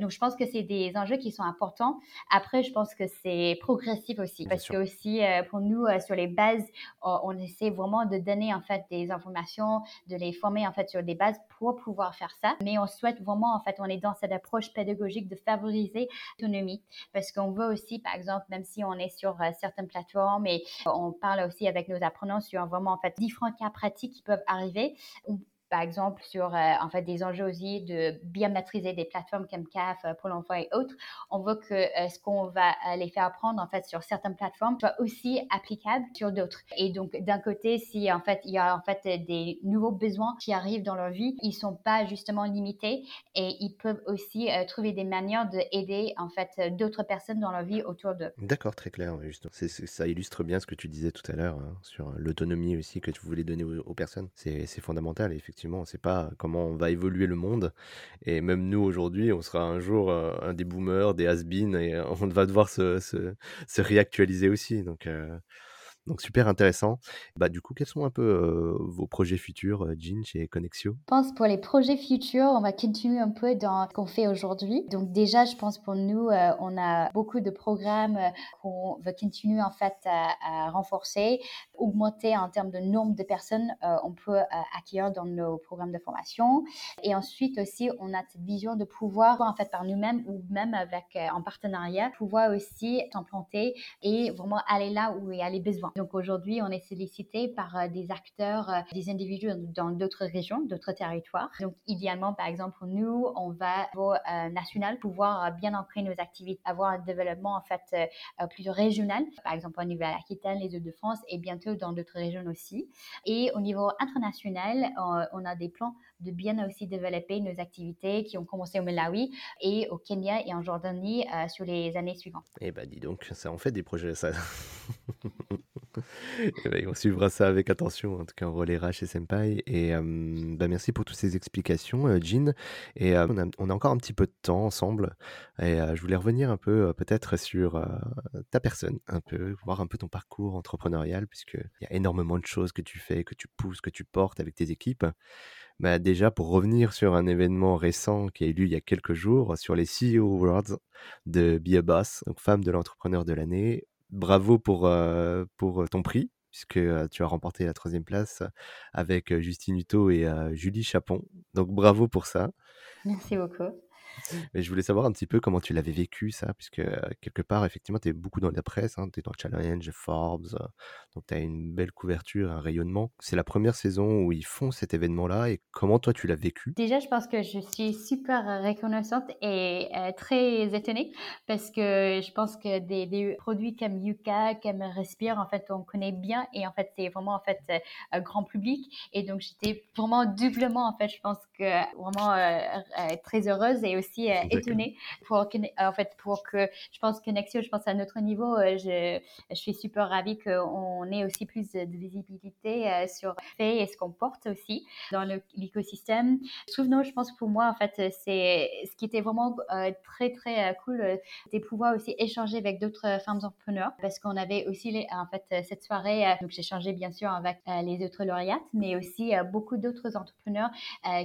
donc, je pense que c'est des enjeux qui sont importants. Après, je pense que c'est progressif aussi parce que aussi pour nous sur les bases, on essaie vraiment de donner en fait des informations, de les former en fait sur des bases pouvoir faire ça. Mais on souhaite vraiment en fait, on est dans cette approche pédagogique de favoriser l'autonomie parce qu'on veut aussi, par exemple, même si on est sur certaines plateformes et on parle aussi avec nos apprenants sur vraiment en fait différents cas pratiques qui peuvent arriver par exemple, sur euh, en fait, des enjeux aussi de bien maîtriser des plateformes comme CAF, euh, Pôle emploi et autres. On veut que euh, ce qu'on va les faire apprendre en fait, sur certaines plateformes soit aussi applicable sur d'autres. Et donc, d'un côté, si en fait, y a en fait, des nouveaux besoins qui arrivent dans leur vie, ils ne sont pas justement limités et ils peuvent aussi trouver des manières d'aider en fait, d'autres personnes dans leur vie autour d'eux. D'accord, très clair. Juste. ça illustre bien ce que tu disais tout à l'heure hein, sur l'autonomie aussi que tu voulais donner aux personnes. C'est fondamental, effectivement on ne sait pas comment va évoluer le monde. Et même nous, aujourd'hui, on sera un jour euh, un des boomers, des has-been, et euh, on va devoir se, se, réactualiser aussi. Donc, euh, donc super intéressant. Bah, du coup, quels sont un peu vos projets futurs, Jean, chez Connexio? Je pense pour les projets futurs, on va continuer un peu dans ce qu'on fait aujourd'hui. Donc déjà, je pense pour nous, on a beaucoup de programmes qu'on veut continuer en fait à, renforcer, augmenter en termes de nombre de personnes on peut acquérir dans nos programmes de formation. Et ensuite aussi, on a cette vision de pouvoir en fait par nous-mêmes ou même avec en partenariat, pouvoir aussi s'implanter et vraiment aller là où il y a les besoins. Donc aujourd'hui, on est sollicité par euh, des acteurs, euh, des individus dans d'autres régions, d'autres territoires. Donc idéalement, par exemple, nous, on va au euh, national pouvoir bien ancrer nos activités, avoir un développement en fait plus régional, par exemple au niveau de l'Aquitaine, les Hauts-de-France et bientôt dans d'autres régions aussi. Et au niveau international, on a des plans de bien aussi développer nos activités qui ont commencé au Malawi et au Kenya et en Jordanie sur les années suivantes. Eh ben dis donc, ça en fait des projets, ça. Eh ben, on suivra ça avec attention, en tout cas on relaiera chez Senpai. Et bah, merci pour toutes ces explications, euh, Jean. Et on a, on, a, encore un petit peu de temps ensemble. Et je voulais revenir un peu peut-être sur ta personne, un peu, voir un peu ton parcours entrepreneurial, puisqu'il y a énormément de choses que tu fais, que tu pousses, que tu portes avec tes équipes. Bah, déjà, pour revenir sur un événement récent qui a eu lieu il y a quelques jours, sur les CEO Awards de Be donc femme de l'entrepreneur de l'année, bravo pour, euh, ton prix, puisque euh, tu as remporté la troisième place avec Justine Hutto et Julie Chapon. Donc bravo pour ça. Merci beaucoup. Mais je voulais savoir un petit peu comment tu l'avais vécu, ça, puisque quelque part, effectivement, tu es beaucoup dans la presse, hein, tu es dans Challenge, Forbes, donc tu as une belle couverture, un rayonnement. C'est la première saison où ils font cet événement-là, et comment toi tu l'as vécu? Déjà, je pense que je suis super reconnaissante et très étonnée, parce que je pense que des, produits comme Yuka, comme Respire, en fait, on connaît bien, et en fait, c'est vraiment, en fait, un grand public, et donc j'étais vraiment doublement, en fait, je pense que vraiment très heureuse et aussi euh, étonnée pour que, en fait, pour que je pense que Nexio, je pense à notre niveau, euh, je, je suis super ravie qu'on ait aussi plus de visibilité euh, sur fait et ce qu'on porte aussi dans l'écosystème. Souvenons, je pense pour moi, en fait, c'est ce qui était vraiment très très cool, c'était pouvoir aussi échanger avec d'autres femmes entrepreneurs parce qu'on avait aussi les, en fait cette soirée, donc j'ai échangé bien sûr avec les autres lauréates, mais aussi beaucoup d'autres entrepreneurs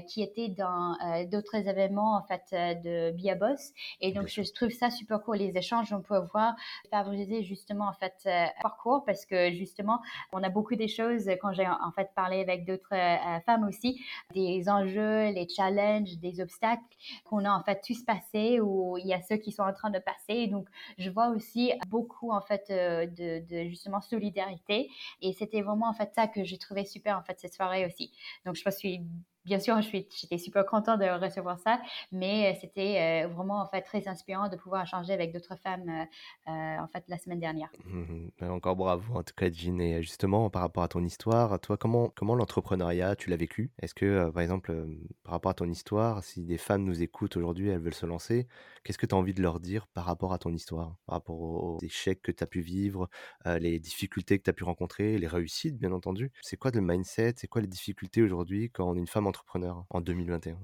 qui étaient dans d'autres événements en fait de Biabos. Et donc, je trouve ça super cool, les échanges, on peut voir favoriser justement en fait euh, parcours parce que justement, on a beaucoup des choses quand j'ai en fait parlé avec d'autres euh, femmes aussi, des enjeux, les challenges, des obstacles qu'on a en fait tous passés ou il y a ceux qui sont en train de passer. donc, je vois aussi beaucoup en fait euh, de, de justement solidarité et c'était vraiment en fait ça que j'ai trouvé super en fait cette soirée aussi. Donc, je suis bien sûr, j'étais super contente de recevoir ça, mais euh, c'était euh, vraiment en fait très inspirant de pouvoir échanger avec d'autres femmes euh, en fait la semaine dernière. Mmh bah, encore bravo en tout cas, Jean. Et justement, par rapport à ton histoire, toi, comment, comment l'entrepreneuriat, tu l'as vécu? Est-ce que, par exemple, par rapport à ton histoire, si des femmes nous écoutent aujourd'hui, elles veulent se lancer, qu'est-ce que tu as envie de leur dire par rapport à ton histoire, par rapport aux échecs que tu as pu vivre, les difficultés que tu as pu rencontrer, les réussites, bien entendu. C'est quoi le mindset? C'est quoi les difficultés aujourd'hui quand une femme entrepreneur en 2021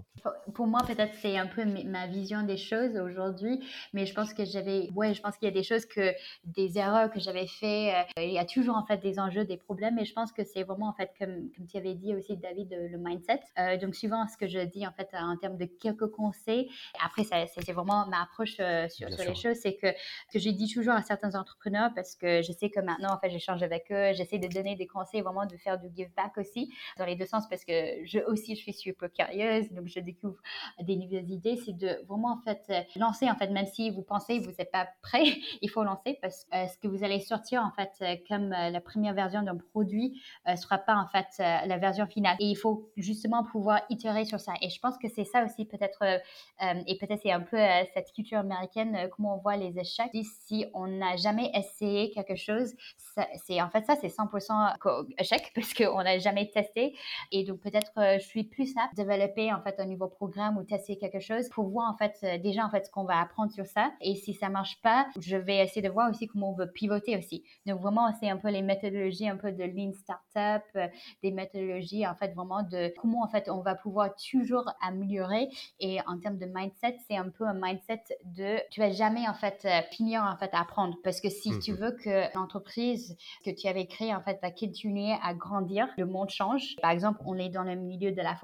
Pour moi, peut-être c'est un peu ma vision des choses aujourd'hui, mais je pense que j'avais, ouais, je pense qu'il y a des choses que, des erreurs que j'avais fait. Euh, il y a toujours en fait des enjeux, des problèmes, et je pense que c'est vraiment en fait comme, comme tu avais dit aussi, David, le mindset. Euh, donc suivant ce que je dis en fait en termes de quelques conseils, après c'est vraiment ma approche euh, sur, sur les choses, c'est que que je dis toujours à certains entrepreneurs parce que je sais que maintenant en fait j'échange avec eux, j'essaie de donner des conseils, vraiment de faire du give back aussi dans les deux sens parce que je aussi je suis super curieuse, donc je découvre des nouvelles idées. C'est de vraiment en fait lancer en fait, même si vous pensez que vous n'êtes pas prêt, il faut lancer parce que euh, ce que vous allez sortir en fait euh, comme euh, la première version d'un produit ne sera pas en fait la version finale. Et il faut justement pouvoir itérer sur ça. Et je pense que c'est ça aussi peut-être, et peut-être c'est un peu cette culture américaine, comment on voit les échecs. Si on n'a jamais essayé quelque chose, c'est en fait ça, c'est 100% échec parce qu'on n'a jamais testé. Et donc peut-être je suis plus apte à développer en fait un nouveau programme ou tester quelque chose pour voir en fait déjà en fait ce qu'on va apprendre sur ça. Et si ça marche pas, je vais essayer de voir aussi comment on veut pivoter aussi. Donc vraiment, c'est un peu les méthodologies un peu de lean startup, euh, des méthodologies en fait vraiment de comment en fait on va pouvoir toujours améliorer. Et en termes de mindset, c'est un peu un mindset de tu vas jamais en fait euh, finir en fait à apprendre parce que si tu mhm. veux que l'entreprise que tu avais créée en fait va continuer à grandir, le monde change. Par exemple, on est dans le milieu de la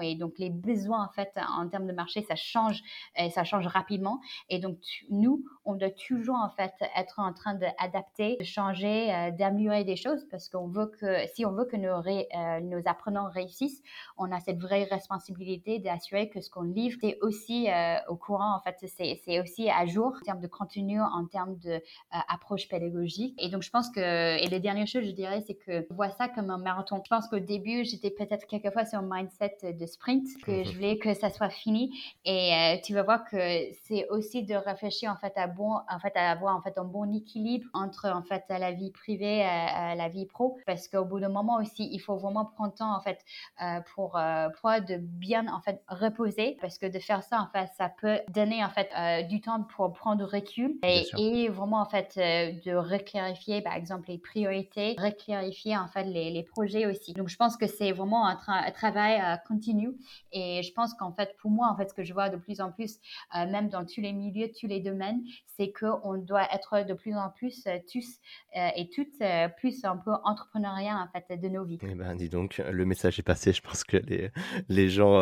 et donc les besoins en fait en termes de marché ça change et ça change rapidement et donc nous on doit toujours en fait être en train d'adapter, de changer, euh, d'améliorer des choses parce qu'on veut que si on veut que nos, euh, nos apprenants réussissent, on a cette vraie responsabilité d'assurer que ce qu'on livre c'est aussi euh, au courant en fait c'est aussi à jour en termes de contenu, en termes de approche pédagogique. Et donc je pense que et les dernières choses je dirais c'est que je vois ça comme un marathon. Je pense qu'au début j'étais peut-être quelquefois sur un mindset de sprint que je mhm. voulais que ça soit fini et tu vas voir que c'est aussi de réfléchir en fait à bon en fait à avoir en fait un bon équilibre entre en fait la vie privée et la vie pro parce qu'au bout d'un moment aussi il faut vraiment prendre temps en fait euh, pour euh, pour de bien en fait reposer parce que de faire ça en fait ça peut donner en fait euh, du temps pour prendre recul et, et vraiment en fait de reclarifier par exemple les priorités reclarifier en fait les, les projets aussi donc je pense que c'est vraiment un, travail continu et je pense qu'en fait pour moi en fait ce que je vois de plus en plus même dans tous les milieux tous les domaines c'est qu'on doit être de plus en plus euh, tous euh, et toutes euh, plus un peu entrepreneuriat en fait de nos vies. Eh ben, dis donc, le message est passé. Je pense que les, les gens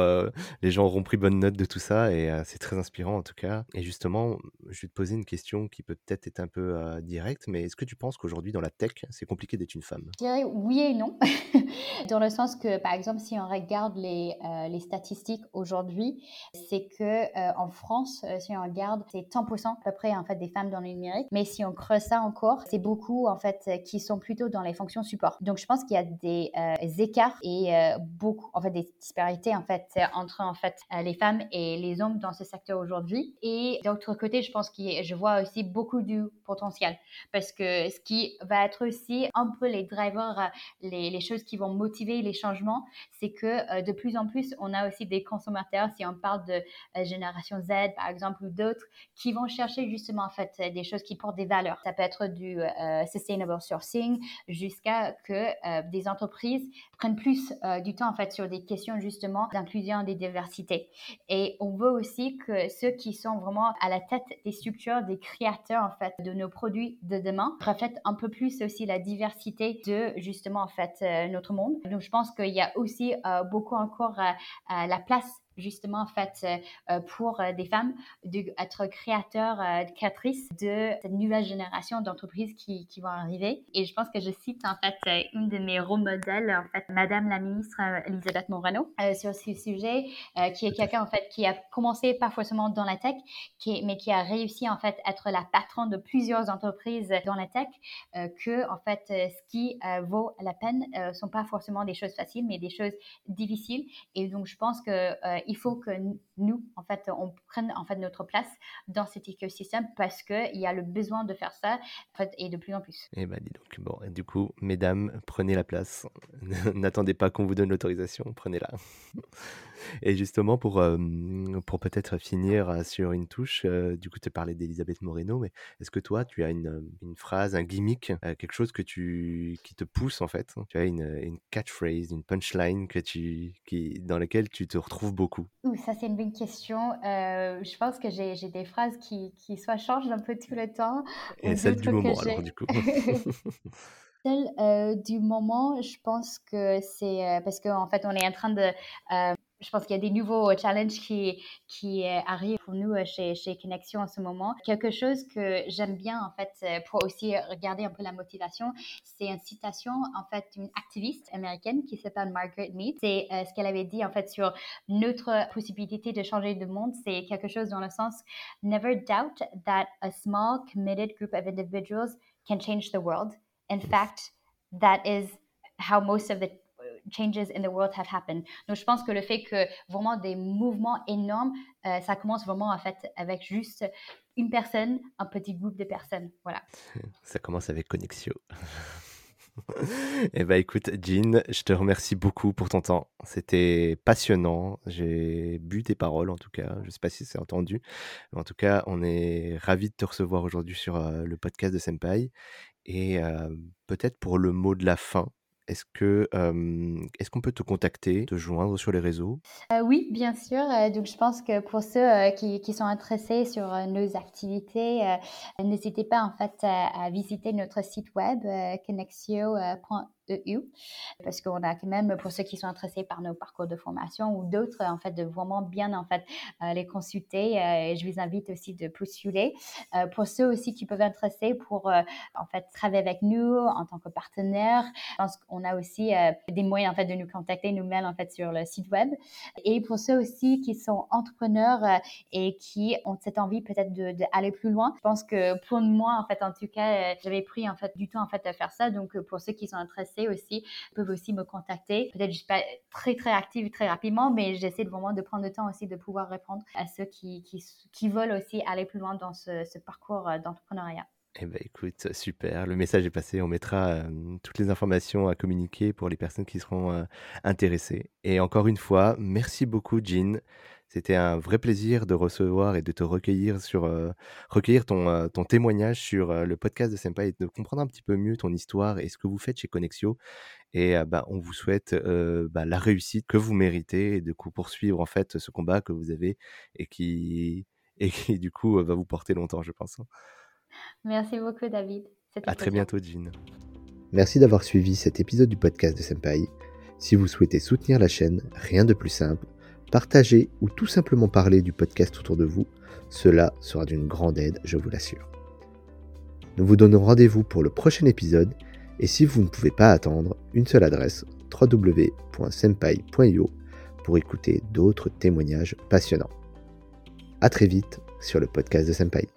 les gens auront pris bonne note de tout ça et c'est très inspirant en tout cas. Et justement, je vais te poser une question qui peut peut-être être un peu directe, mais est-ce que tu penses qu'aujourd'hui dans la tech, c'est compliqué d'être une femme? Je dirais oui et non, dans le sens que par exemple si on regarde les, les statistiques aujourd'hui, c'est que en France, si on regarde, c'est 100% à peu près en fait des femmes dans le numérique. Mais si on creuse ça encore, c'est beaucoup en fait qui sont plutôt dans les fonctions support. Donc je pense qu'il y a des euh, écarts et euh, beaucoup en fait des disparités en fait entre en fait euh, les femmes et les hommes dans ce secteur aujourd'hui. Et d'autre côté, je pense que je vois aussi beaucoup du potentiel parce que ce qui va être aussi un peu les drivers, les choses qui vont motiver les changements, c'est que de plus en plus on a aussi des consommateurs, si on parle de génération Z par exemple ou d'autres, qui vont chercher justement en fait des choses qui portent des valeurs. Ça peut être du euh, sustainable sourcing jusqu'à que euh, des entreprises prennent plus euh, du temps en fait sur des questions justement d'inclusion des diversités. Et on veut aussi que ceux qui sont vraiment à la tête des structures, des créateurs en fait de nos produits de demain reflètent un peu plus aussi la diversité de justement en fait notre monde. Donc je pense qu'il y a aussi beaucoup encore la place justement en fait euh, euh, pour euh, des femmes d'être créateurs, créatrices de cette nouvelle génération d'entreprises qui, qui, vont arriver. Et je pense que je cite en fait une de mes rôles modèles, en fait, Madame la ministre Elisabeth Morano, sur ce sujet, qui est quelqu'un en fait qui a commencé pas forcément dans la tech, qui mais qui a réussi en fait à être la patronne de plusieurs entreprises dans la tech, que en fait ce qui vaut la peine sont pas forcément des choses faciles, mais des choses difficiles. Et donc je pense que il faut que nous, en fait, on prenne en fait notre place dans cet écosystème parce qu'il y a le besoin de faire ça en fait, et de plus en plus. Eh ben, dis donc. Bon, du coup, mesdames, prenez la place. N'attendez pas qu'on vous donne l'autorisation, prenez-la. Et justement, pour, pour peut-être finir sur une touche, du coup, tu parlais d'Elisabeth Moreno, mais est-ce que toi, tu as une, une phrase, un gimmick, quelque chose que tu, qui te pousse en fait? Tu as une, une catchphrase, une punchline que tu, qui, dans laquelle tu te retrouves beaucoup? Ouh, ça, c'est une bonne question. je pense que j'ai, j'ai des phrases qui, qui soit changent un peu tout le temps. Et celle du moment, alors, du coup Celle du moment, je pense que c'est parce qu'en fait, on est en train de je pense qu'il y a des nouveaux euh, challenges qui, qui euh, arrivent pour nous euh, chez, chez Connexion en ce moment. Quelque chose que j'aime bien, en fait, pour aussi regarder un peu la motivation, c'est une citation, en fait, d'une activiste américaine qui s'appelle Margaret Mead. C'est ce qu'elle avait dit, en fait, sur notre possibilité de changer le monde. C'est quelque chose dans le sens Never doubt that a small, committed group of individuals can change the world. In fact, that is how most of the changes in the world have happened. Donc, je pense que le fait que vraiment des mouvements énormes, euh, ça commence vraiment en fait avec juste une personne, un petit groupe de personnes. Voilà. Ça commence avec Connexio. eh ben écoute, Jean, je te remercie beaucoup pour ton temps. C'était passionnant. J'ai bu tes paroles en tout cas. Je ne sais pas si c'est entendu. Mais en tout cas, on est ravis de te recevoir aujourd'hui sur euh, le podcast de Senpai. Et euh, peut-être pour le mot de la fin, est-ce que est-ce qu'on peut te contacter, te joindre sur les réseaux? Oui, bien sûr. Donc, je pense que pour ceux qui, qui, sont intéressés sur nos activités, n'hésitez pas en fait à, visiter notre site web connexio.com EU, parce qu'on a quand même, pour ceux qui sont intéressés par nos parcours de formation ou d'autres, en fait, de vraiment bien, en fait, euh, les consulter. Euh, je vous invite aussi de postuler. Euh, pour ceux aussi qui peuvent être intéressés pour, en fait, travailler avec nous en tant que partenaire, je pense qu'on a aussi des moyens, en fait, de nous contacter, nous mails, en fait, sur le site web. Et pour ceux aussi qui sont entrepreneurs et qui ont cette envie peut-être d'aller de, plus loin, je pense que pour moi, en fait, en tout cas, j'avais pris, en fait, du temps, en fait, à faire ça. Donc, pour ceux qui sont intéressés, aussi, peuvent aussi me contacter. Peut-être je suis pas très très active très rapidement, mais j'essaie vraiment de prendre le temps aussi de pouvoir répondre à ceux qui, qui, veulent aussi aller plus loin dans ce, parcours euh, d'entrepreneuriat. Eh ben écoute, super, le message est passé. On mettra euh, toutes les informations à communiquer pour les personnes qui seront euh, intéressées. Et encore une fois, merci beaucoup, Jean. C'était un vrai plaisir de recevoir et de te recueillir sur recueillir ton, ton témoignage sur le podcast de Senpai et de comprendre un petit peu mieux ton histoire et ce que vous faites chez Connexio. Et bah, on vous souhaite bah, la réussite que vous méritez et de coup poursuivre en fait ce combat que vous avez et qui et qui du coup va vous porter longtemps, je pense. Hein. Merci beaucoup, David. À très bientôt, Jean. Merci d'avoir suivi cet épisode du podcast de Senpai. Si vous souhaitez soutenir la chaîne, rien de plus simple partager ou tout simplement parler du podcast autour de vous, cela sera d'une grande aide, je vous l'assure. Nous vous donnons rendez-vous pour le prochain épisode et si vous ne pouvez pas attendre, une seule adresse www.senpai.io pour écouter d'autres témoignages passionnants. A très vite sur le podcast de Senpai.